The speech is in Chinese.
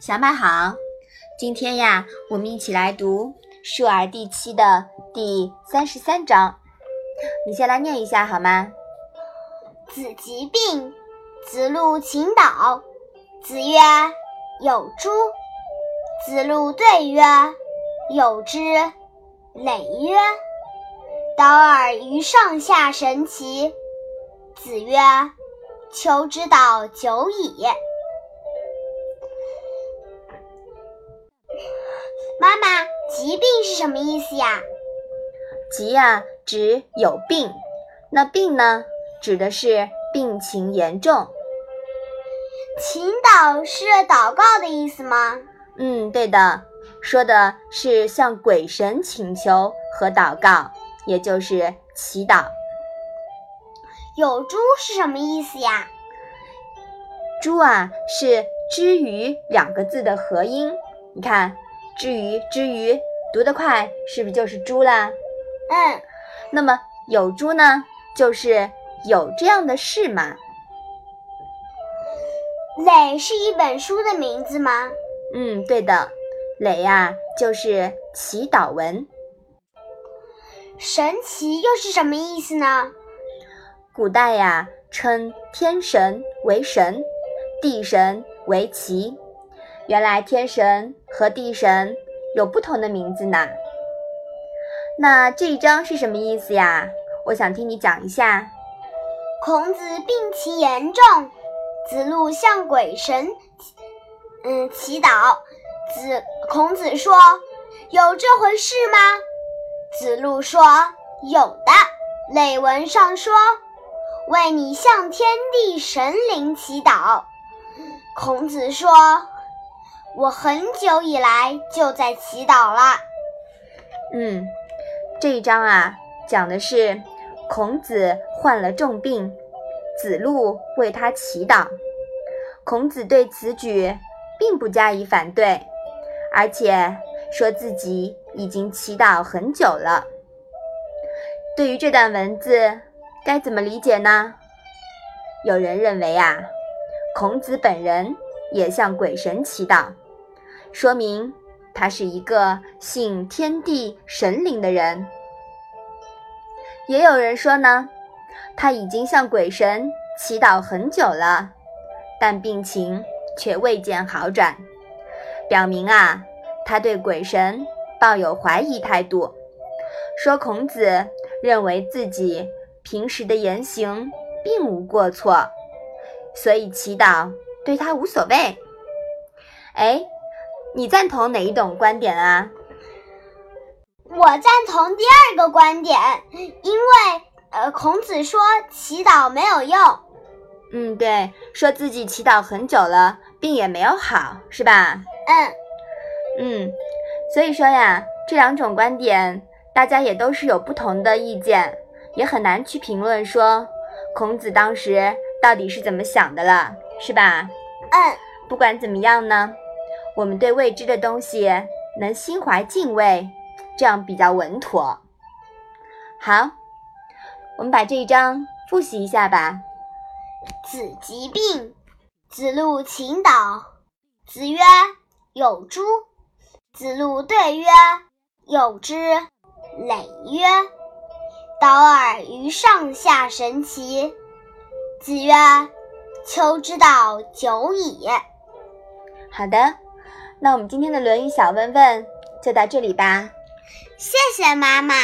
小马好，今天呀，我们一起来读《述而》第七的第三十三章。你先来念一下好吗？子疾病，子路请导。子曰：“有诸？”子路对曰：“有之。”累曰：“导尔于上下神奇。”子曰：“求之道久矣。”妈妈，疾病是什么意思呀？疾呀，指有病。那病呢，指的是病情严重。祈祷是祷告的意思吗？嗯，对的，说的是向鬼神请求和祷告，也就是祈祷。有诸是什么意思呀？诸啊，是之于两个字的合音。你看。之于之于，读得快，是不是就是猪啦？嗯，那么有猪呢，就是有这样的事嘛。累是一本书的名字吗？嗯，对的，累呀就是祈祷文。神奇又是什么意思呢？古代呀称天神为神，地神为奇。原来天神和地神有不同的名字呢。那这一章是什么意思呀？我想听你讲一下。孔子病其严重，子路向鬼神，嗯，祈祷。子孔子说：“有这回事吗？”子路说：“有的。”累文上说：“为你向天地神灵祈祷。”孔子说。我很久以来就在祈祷了。嗯，这一章啊，讲的是孔子患了重病，子路为他祈祷。孔子对此举并不加以反对，而且说自己已经祈祷很久了。对于这段文字，该怎么理解呢？有人认为啊，孔子本人也向鬼神祈祷。说明他是一个信天地神灵的人。也有人说呢，他已经向鬼神祈祷很久了，但病情却未见好转，表明啊，他对鬼神抱有怀疑态度。说孔子认为自己平时的言行并无过错，所以祈祷对他无所谓。哎。你赞同哪一种观点啊？我赞同第二个观点，因为呃，孔子说祈祷没有用。嗯，对，说自己祈祷很久了，病也没有好，是吧？嗯嗯，所以说呀，这两种观点大家也都是有不同的意见，也很难去评论说孔子当时到底是怎么想的了，是吧？嗯，不管怎么样呢。我们对未知的东西能心怀敬畏，这样比较稳妥。好，我们把这一章复习一下吧。子疾病，子路请导。子曰：“有诸？”子路对曰：“有之。”累曰：“导尔于上下神奇。”子曰：“秋之道久矣。”好的。那我们今天的《论语》小问问就到这里吧，谢谢妈妈。